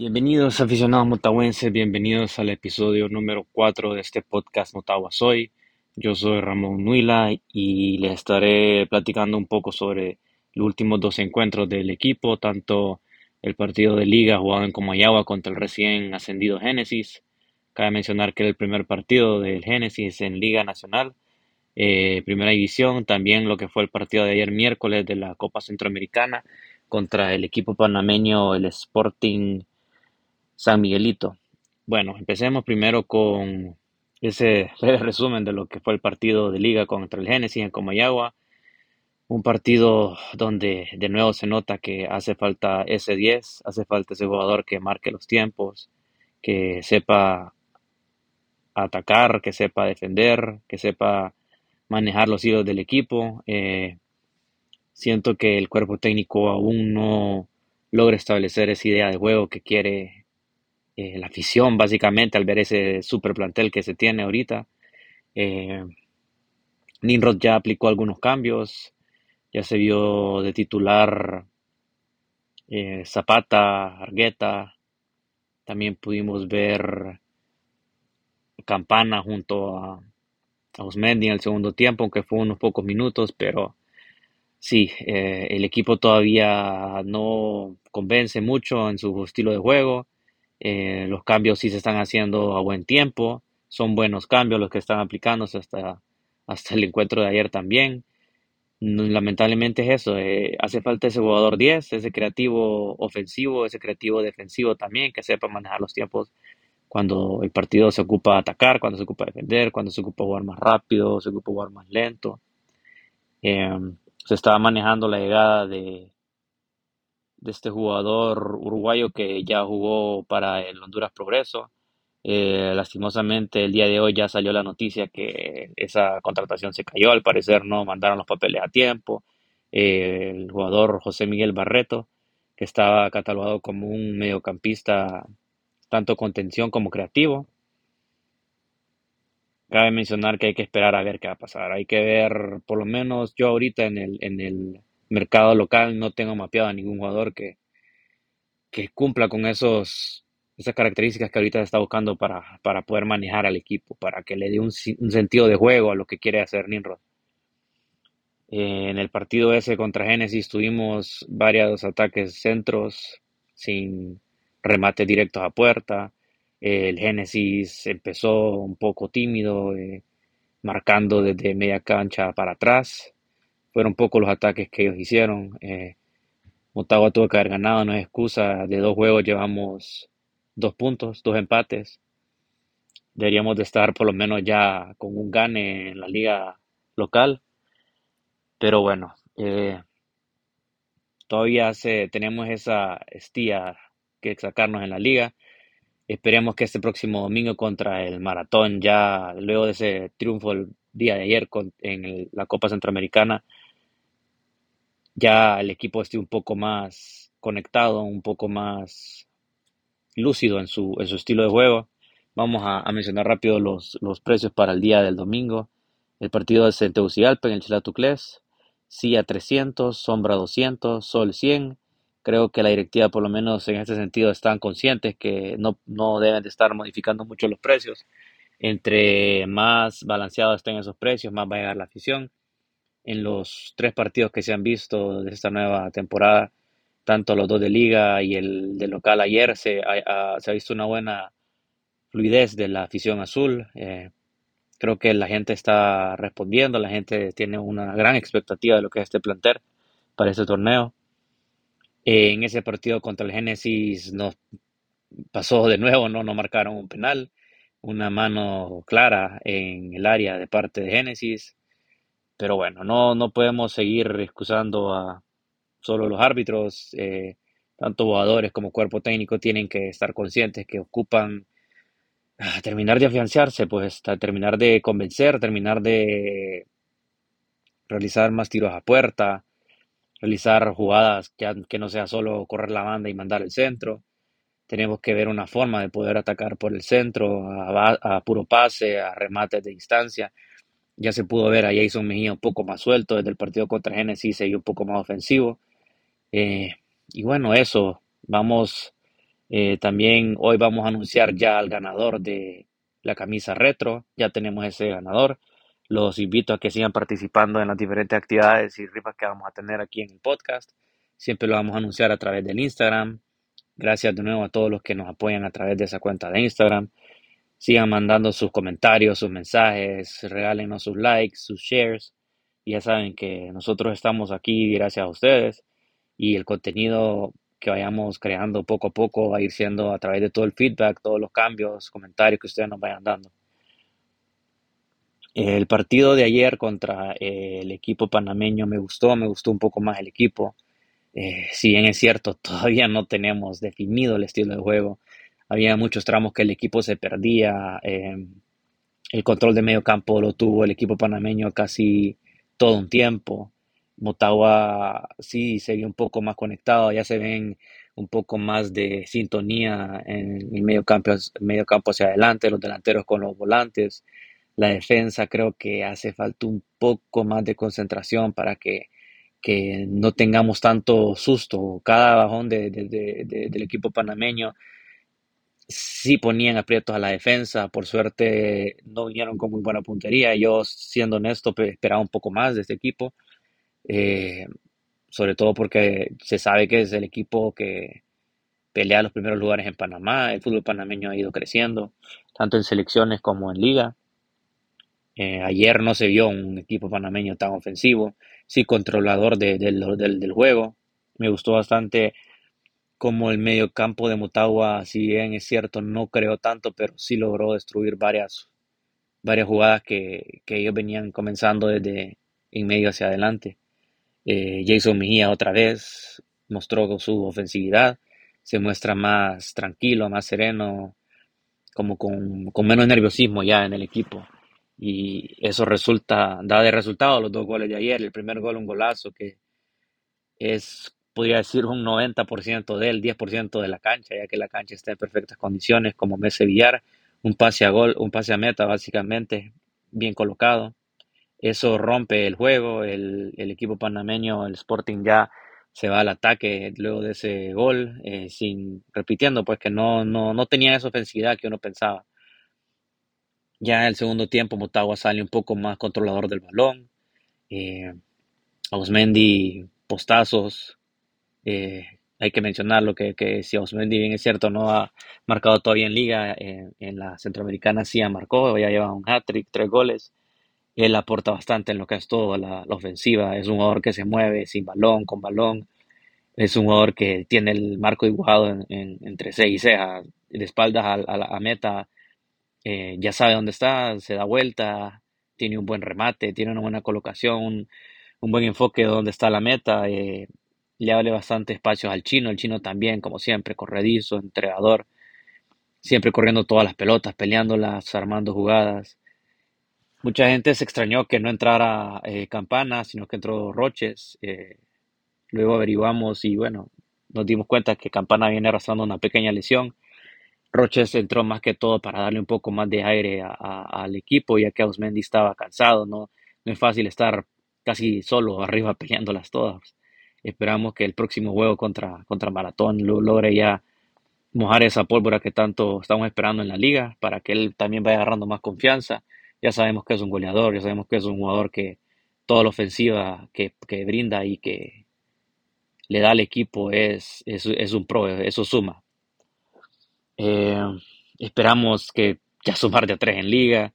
Bienvenidos aficionados motahuenses, bienvenidos al episodio número 4 de este podcast Motagua Soy. Yo soy Ramón Nuila y les estaré platicando un poco sobre los últimos dos encuentros del equipo, tanto el partido de liga jugado en Comayagua contra el recién ascendido Génesis. Cabe mencionar que era el primer partido del Génesis en Liga Nacional, eh, primera división, también lo que fue el partido de ayer miércoles de la Copa Centroamericana contra el equipo panameño, el Sporting San Miguelito. Bueno, empecemos primero con ese resumen de lo que fue el partido de liga contra el Génesis en Comayagua. Un partido donde de nuevo se nota que hace falta ese 10, hace falta ese jugador que marque los tiempos, que sepa atacar, que sepa defender, que sepa manejar los hilos del equipo. Eh, siento que el cuerpo técnico aún no logra establecer esa idea de juego que quiere eh, la afición básicamente al ver ese super plantel que se tiene ahorita. Eh, Nimrod ya aplicó algunos cambios, ya se vio de titular eh, Zapata, Argueta, también pudimos ver Campana junto a, a Osmendi en el segundo tiempo, aunque fue unos pocos minutos, pero sí, el equipo todavía no convence mucho en su estilo de juego. Eh, los cambios sí se están haciendo a buen tiempo. Son buenos cambios los que están aplicándose hasta, hasta el encuentro de ayer también. Lamentablemente es eso. Eh, hace falta ese jugador 10, ese creativo ofensivo, ese creativo defensivo también, que sepa manejar los tiempos cuando el partido se ocupa atacar, cuando se ocupa defender, cuando se ocupa jugar más rápido, se ocupa jugar más lento. Eh, se estaba manejando la llegada de, de este jugador uruguayo que ya jugó para el Honduras Progreso. Eh, lastimosamente el día de hoy ya salió la noticia que esa contratación se cayó, al parecer no mandaron los papeles a tiempo. Eh, el jugador José Miguel Barreto, que estaba catalogado como un mediocampista tanto contención como creativo. Cabe mencionar que hay que esperar a ver qué va a pasar. Hay que ver, por lo menos yo ahorita en el, en el mercado local no tengo mapeado a ningún jugador que, que cumpla con esos, esas características que ahorita se está buscando para, para poder manejar al equipo, para que le dé un, sentido de juego a lo que quiere hacer Nimrod. en el partido ese contra Genesis tuvimos varios ataques centros sin remate directos a puerta. el Génesis empezó un poco tímido, eh, marcando desde media cancha para atrás fueron pocos los ataques que ellos hicieron. Eh, tuvo que haber ganado, no es excusa. De dos juegos llevamos dos puntos, dos empates. Deberíamos de estar por lo menos ya con un gane en la liga local. Pero bueno, eh, todavía se, tenemos esa estía que sacarnos en la liga. Esperemos que este próximo domingo contra el Maratón, ya luego de ese triunfo el día de ayer en la Copa Centroamericana, ya el equipo esté un poco más conectado, un poco más lúcido en su, en su estilo de juego. Vamos a, mencionar rápido los, los, precios para el día del domingo. El partido de Centeucigalpa en el Chilatuclés, CIA 300, Sombra 200, Sol 100. Creo que la directiva, por lo menos en este sentido, están conscientes que no, no deben de estar modificando mucho los precios. Entre más balanceados estén esos precios, más va a llegar la afición en los tres partidos que se han visto de esta nueva temporada, tanto los dos de liga y el de local ayer, se ha, visto una buena fluidez de la afición azul. Eh, creo que la gente está respondiendo, la gente tiene una gran expectativa de lo que es este plantel para este torneo. Eh, en ese partido contra el Génesis nos pasó de nuevo, no nos marcaron un penal, una mano clara en el área de parte de Génesis. Pero bueno, no, no podemos seguir excusando a solo los árbitros. Eh, tanto jugadores como cuerpo técnico tienen que estar conscientes que ocupan ah, terminar de afianzarse, pues terminar de convencer, terminar de realizar más tiros a puerta, realizar jugadas que, que no sea solo correr la banda y mandar el centro. Tenemos que ver una forma de poder atacar por el centro, a, a puro pase, a remates de distancia. Ya se pudo ver a Jason Mejía un poco más suelto desde el partido contra Genesis, y un poco más ofensivo. Eh, y bueno, eso, vamos Eh, también hoy vamos a anunciar ya al ganador de la camisa retro. Ya tenemos ese ganador. Los invito a que sigan participando en las diferentes actividades y rifas que vamos a tener aquí en el podcast. Siempre lo vamos a anunciar a través del Instagram. Gracias de nuevo a todos los que nos apoyan a través de esa cuenta de Instagram. Sigan mandando sus comentarios, sus mensajes, regálenos sus likes, sus shares. Ya saben que nosotros estamos aquí gracias a ustedes y el contenido que vayamos creando poco a poco va a ir siendo a través de todo el feedback, todos los cambios, comentarios que ustedes nos vayan dando. El partido de ayer contra eh, el equipo panameño me gustó, me gustó un poco más el equipo. Eh, si bien es cierto, todavía no tenemos definido el estilo de juego. Había muchos tramos que el equipo se perdía. Eh, el control de medio campo lo tuvo el equipo panameño casi todo un tiempo. Motagua sí se vio un poco más conectado, ya se ven un poco más de sintonía en el medio campo, hacia adelante, los delanteros con los volantes. La defensa creo que hace falta un poco más de concentración para que, que no tengamos tanto susto. Cada bajón de, del equipo panameño sí ponían aprietos a la defensa. Por suerte no vinieron con muy buena puntería. Yo, siendo honesto, esperaba un poco más de este equipo. Eh, sobre todo porque se sabe que es el equipo que pelea los primeros lugares en Panamá. El fútbol panameño ha ido creciendo, tanto en selecciones como en liga. Eh, ayer no se vio un equipo panameño tan ofensivo, sí controlador del, del, juego. Me gustó bastante como el medio campo de Motagua, si bien es cierto, no creo tanto, pero sí logró destruir varias, varias jugadas que, que ellos venían comenzando desde en medio hacia adelante. Eh, Jason Mejía otra vez mostró su ofensividad, se muestra más tranquilo, más sereno, como con, con menos nerviosismo ya en el equipo y eso resulta, da de resultado los dos goles de ayer. El primer gol, un golazo que es, podría decir, un 90% del 10% de la cancha, ya que la cancha está en perfectas condiciones, como Messi Villar, un pase a gol, un pase a meta, básicamente, bien colocado. Eso rompe el juego, el, equipo panameño, el Sporting ya se va al ataque luego de ese gol, eh, sin repitiendo, pues que no, no, no tenía esa ofensividad que uno pensaba. Ya en el segundo tiempo Motagua sale un poco más controlador del balón. Eh, Osmendi postazos. Eh, hay que mencionarlo que, que si Osmendi bien es cierto no ha marcado todavía en liga, eh, en la centroamericana sí ha marcado, ya lleva un hat-trick, tres goles. Él aporta bastante en lo que es todo la, ofensiva. Es un jugador que se mueve sin balón, con balón. Es un jugador que tiene el marco dibujado en, entre seis y cejas, de espaldas a, a la meta eh, ya sabe dónde está, se da vuelta, tiene un buen remate, tiene una buena colocación, un, buen enfoque de dónde está la meta, eh, le abre bastante espacios al chino, el chino también, como siempre, corredizo, entregador, siempre corriendo todas las pelotas, peleándolas, armando jugadas. Mucha gente se extrañó que no entrara eh, Campana, sino que entró Roches. luego averiguamos y bueno, nos dimos cuenta que Campana viene arrastrando una pequeña lesión Roches entró más que todo para darle un poco más de aire al equipo, ya que Ausmendi estaba cansado, ¿no? no es fácil estar casi solo arriba peleándolas todas. Esperamos que el próximo juego contra, contra Maratón lo logre ya mojar esa pólvora que tanto estamos esperando en la liga, para que él también vaya agarrando más confianza. Ya sabemos que es un goleador, ya sabemos que es un jugador que toda la ofensiva que, brinda y que le da al equipo es, es, es un pro, eso suma. Eh, esperamos que ya sumar de a tres en liga.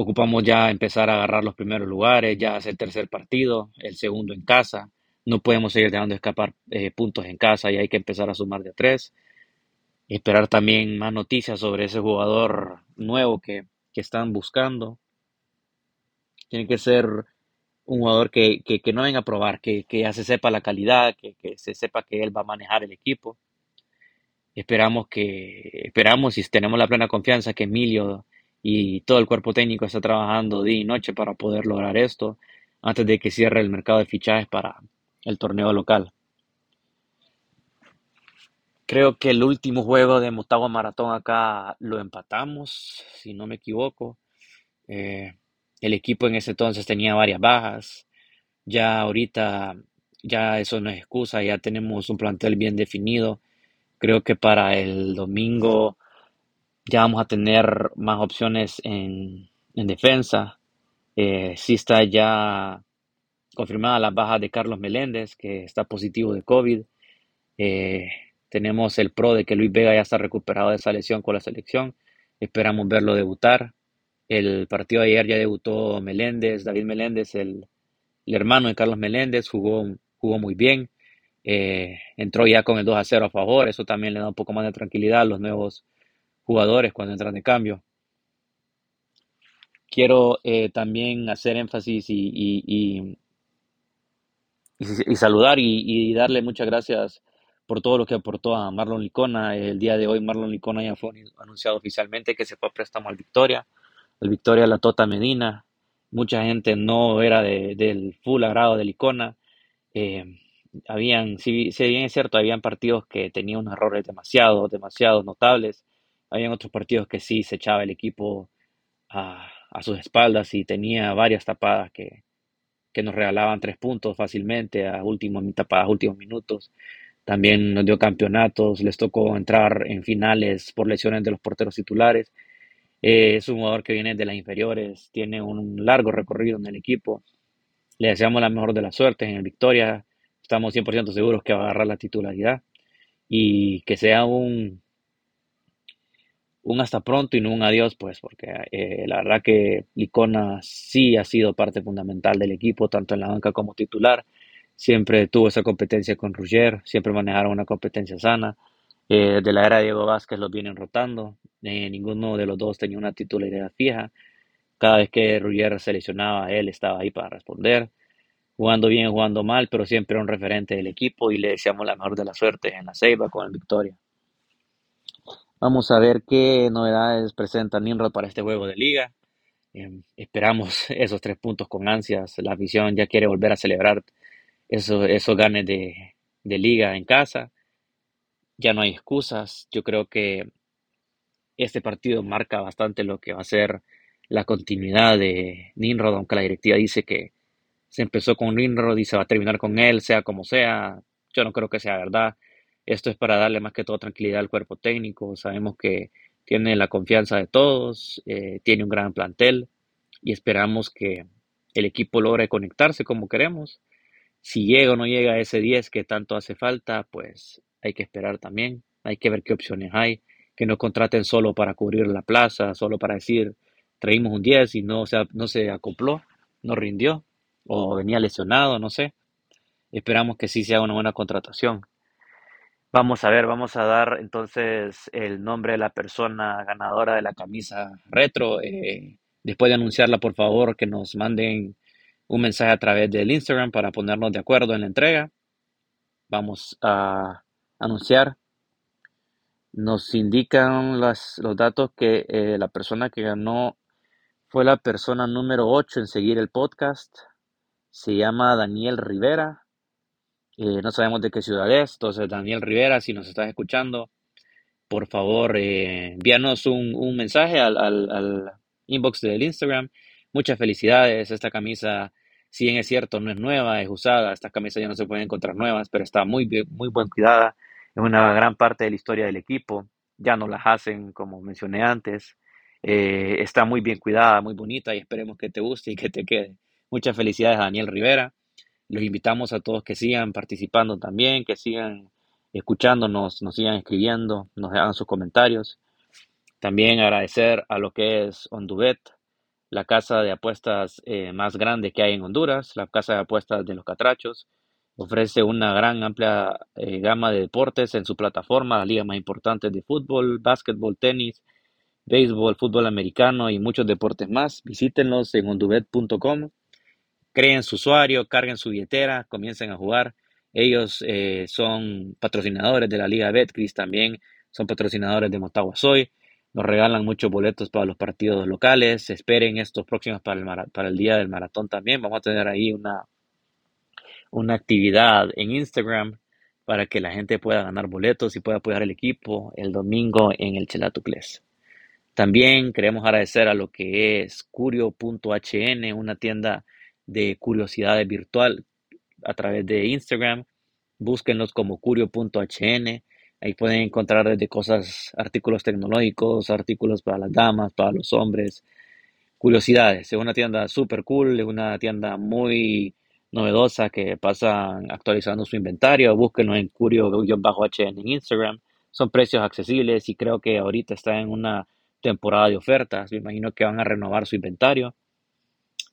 Ocupamos ya empezar a agarrar los primeros lugares, ya es el tercer partido, el segundo en casa. No podemos seguir dejando escapar eh, puntos en casa y hay que empezar a sumar de a tres. Esperar también más noticias sobre ese jugador nuevo que, están buscando. Tiene que ser un jugador que, no venga a probar, que, ya se sepa la calidad, que, que se sepa que él va a manejar el equipo Esperamos que, esperamos y tenemos la plena confianza que Emilio y todo el cuerpo técnico está trabajando día y noche para poder lograr esto antes de que cierre el mercado de fichajes para el torneo local. Creo que el último juego de Motagua Maratón acá lo empatamos, si no me equivoco. Eh, el equipo en ese entonces tenía varias bajas. Ya ahorita, ya eso no es excusa, ya tenemos un plantel bien definido Creo que para el domingo ya vamos a tener más opciones en, en defensa. Eh, sí está ya confirmada la baja de Carlos Meléndez, que está positivo de COVID. Eh, tenemos el pro de que Luis Vega ya está recuperado de esa lesión con la selección. Esperamos verlo debutar. El partido de ayer ya debutó Meléndez, David Meléndez, el, hermano de Carlos Meléndez, jugó, jugó muy bien. Eh, entró ya con el 2 a 0 a favor. Eso también le da un poco más de tranquilidad a los nuevos jugadores cuando entran de cambio. Quiero eh, también hacer énfasis y, y, saludar y, darle muchas gracias por todo lo que aportó a Marlon Licona. El día de hoy Marlon Licona ya fue anunciado oficialmente que se fue a préstamo al Victoria. El Victoria La Tota Medina. Mucha gente no era del full agrado de Licona. Eh, habían, si, bien es cierto, habían partidos que tenían unos errores demasiado, demasiado notables. Habían otros partidos que sí se echaba el equipo a, a sus espaldas y tenía varias tapadas que, que nos regalaban tres puntos fácilmente a últimos, tapadas, últimos minutos. También nos dio campeonatos, les tocó entrar en finales por lesiones de los porteros titulares. Eh, es un jugador que viene de las inferiores, tiene un largo recorrido en el equipo. Le deseamos la mejor de las suertes en el Victoria. Estamos 100% seguros que va a agarrar la titularidad y que sea un, un hasta pronto y no un adiós, pues, porque eh, la verdad que Licona sí ha sido parte fundamental del equipo, tanto en la banca como titular. Siempre tuvo esa competencia con Rugger, siempre manejaron una competencia sana. Eh, de la era Diego Vázquez los vienen rotando. Eh, ninguno de los dos tenía una titularidad fija. Cada vez que Rugger seleccionaba, él estaba ahí para responder. Jugando bien, jugando mal, pero siempre un referente del equipo y le deseamos la mejor de la suerte en la Ceiba con el Victoria. Vamos a ver qué novedades presenta Nimrod para este juego de liga. Em, esperamos esos tres puntos con ansias. La afición ya quiere volver a celebrar esos, esos ganes de, liga en casa. Ya no hay excusas. Yo creo que este partido marca bastante lo que va a ser la continuidad de Nimrod, aunque la directiva dice que se empezó con Nimrod y se va a terminar con él, sea como sea. Yo no creo que sea verdad. Esto es para darle más que todo tranquilidad al cuerpo técnico. Sabemos que tiene la confianza de todos, eh, tiene un gran plantel y esperamos que el equipo logre conectarse como queremos. Si llega o no llega a ese 10 que tanto hace falta, pues hay que esperar también. Hay que ver qué opciones hay. Que no contraten solo para cubrir la plaza, solo para decir traímos un 10 y no se, no se acopló, no rindió o venía lesionado, no sé. Esperamos que sí sea una buena contratación. Vamos a ver, vamos a dar entonces el nombre de la persona ganadora de la camisa retro. Eh, después de anunciarla, por favor, que nos manden un mensaje a través del Instagram para ponernos de acuerdo en la entrega. Vamos a anunciar. Nos indican los datos que eh, la persona que ganó fue la persona número 8 en seguir el podcast. Se llama Daniel Rivera. Eh, no sabemos de qué ciudad es, entonces Daniel Rivera, si nos estás escuchando, por favor eh, envíanos un, mensaje al, al, inbox del Instagram. Muchas felicidades, esta camisa, si bien es cierto, no es nueva, es usada, estas camisas ya no se pueden encontrar nuevas, pero está muy, muy buen cuidada, es una gran parte de la historia del equipo, ya no las hacen como mencioné antes, eh, está muy bien cuidada, muy bonita y esperemos que te guste y que te quede. Muchas felicidades a Daniel Rivera. Los invitamos a todos que sigan participando también, que sigan escuchándonos, nos sigan escribiendo, nos hagan sus comentarios. También agradecer a lo que es Ondubet, la casa de apuestas eh, más grande que hay en Honduras, la casa de apuestas de los Catrachos. Ofrece una gran amplia eh, gama de deportes en su plataforma, la liga más importante de fútbol, básquetbol, tenis, béisbol, fútbol americano y muchos deportes más. Visítenlos en ondubet.com creen su usuario, carguen su billetera, comiencen a jugar. Ellos eh, son patrocinadores de la Liga Betcris también, son patrocinadores de Motagua Soy. Nos regalan muchos boletos para los partidos locales. Esperen estos próximos para el, para el día del maratón también. Vamos a tener ahí una, una actividad en Instagram para que la gente pueda ganar boletos y pueda apoyar el equipo el domingo en el Chelatucles. También queremos agradecer a lo que es curio.hn, una tienda de curiosidades virtual a través de Instagram. Búsquenlos como curio.hn. Ahí pueden encontrar desde cosas, artículos tecnológicos, artículos para las damas, para los hombres, curiosidades. Es una tienda súper cool, es una tienda muy novedosa que pasa actualizando su inventario. Búsquenlo en Curio-HN en Instagram. Son precios accesibles y creo que ahorita está en una temporada de ofertas. Me imagino que van a renovar su inventario.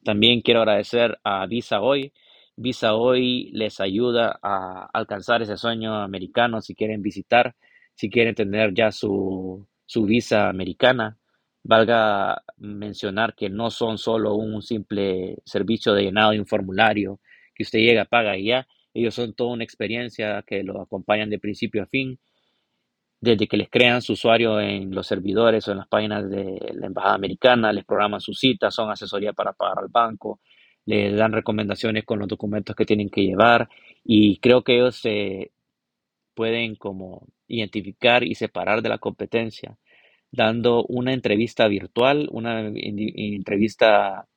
También quiero agradecer a Visa Hoy. Visa Hoy les ayuda a alcanzar ese sueño americano si quieren visitar, si quieren tener ya su, su visa americana. Valga mencionar que no son solo un simple servicio de llenado de un formulario que usted llega, paga y ya. Ellos son toda una experiencia que lo acompañan de principio a fin desde que les crean su usuario en los servidores o en las páginas de la Embajada Americana, les programan sus citas, son asesoría para pagar al banco, les dan recomendaciones con los documentos que tienen que llevar y creo que ellos se pueden como identificar y separar de la competencia dando una entrevista virtual, una entrevista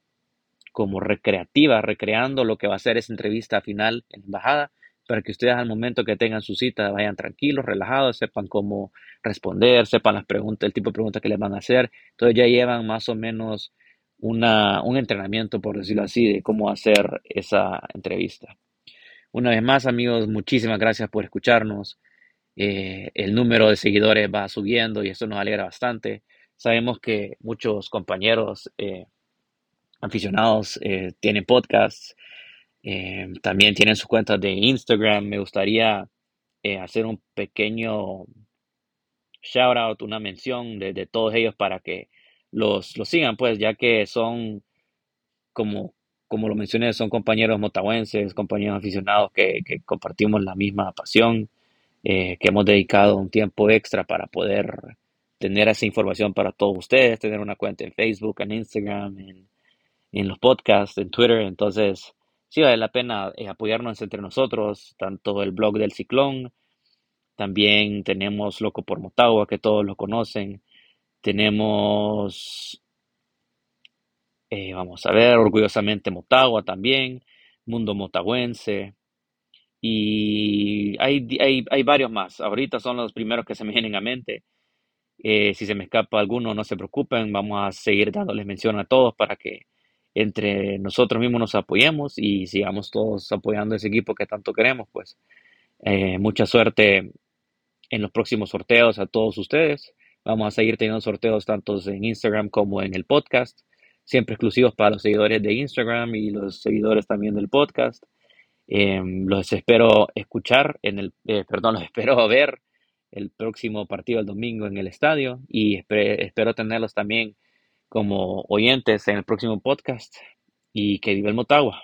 como recreativa, recreando lo que va a ser esa entrevista final en la embajada para que ustedes al momento que tengan su cita vayan tranquilos, relajados, sepan cómo responder, sepan las preguntas, el tipo de preguntas que les van a hacer. Entonces ya llevan más o menos una, un entrenamiento, por decirlo así, de cómo hacer esa entrevista. Una vez más, amigos, muchísimas gracias por escucharnos. Eh, el número de seguidores va subiendo y eso nos alegra bastante. Sabemos que muchos compañeros eh, aficionados eh, tienen podcasts eh, también tienen sus cuentas de Instagram. Me gustaría eh, hacer un pequeño shout out, una mención de, todos ellos para que los, los sigan, pues, ya que son, como, como lo mencioné, son compañeros motahuenses, compañeros aficionados que, compartimos la misma pasión, eh, que hemos dedicado un tiempo extra para poder tener esa información para todos ustedes, tener una cuenta en Facebook, en Instagram, en, en los podcasts, en Twitter. Entonces, sí vale la pena eh, apoyarnos entre nosotros, tanto el blog del Ciclón, también tenemos Loco por Motagua, que todos lo conocen, tenemos, eh, vamos a ver, Orgullosamente Motagua también, Mundo Motagüense, y hay, hay, hay varios más. Ahorita son los primeros que se me vienen a mente. Eh, si se me escapa alguno, no se preocupen, vamos a seguir dándoles mención a todos para que entre nosotros mismos nos apoyemos y sigamos todos apoyando ese equipo que tanto queremos, pues eh, mucha suerte en los próximos sorteos a todos ustedes. Vamos a seguir teniendo sorteos tanto en Instagram como en el podcast, siempre exclusivos para los seguidores de Instagram y los seguidores también del podcast. Em, los espero escuchar en el, eh, perdón, los espero ver el próximo partido el domingo en el estadio y espero tenerlos también como oyentes en el próximo podcast y que viva el Motagua.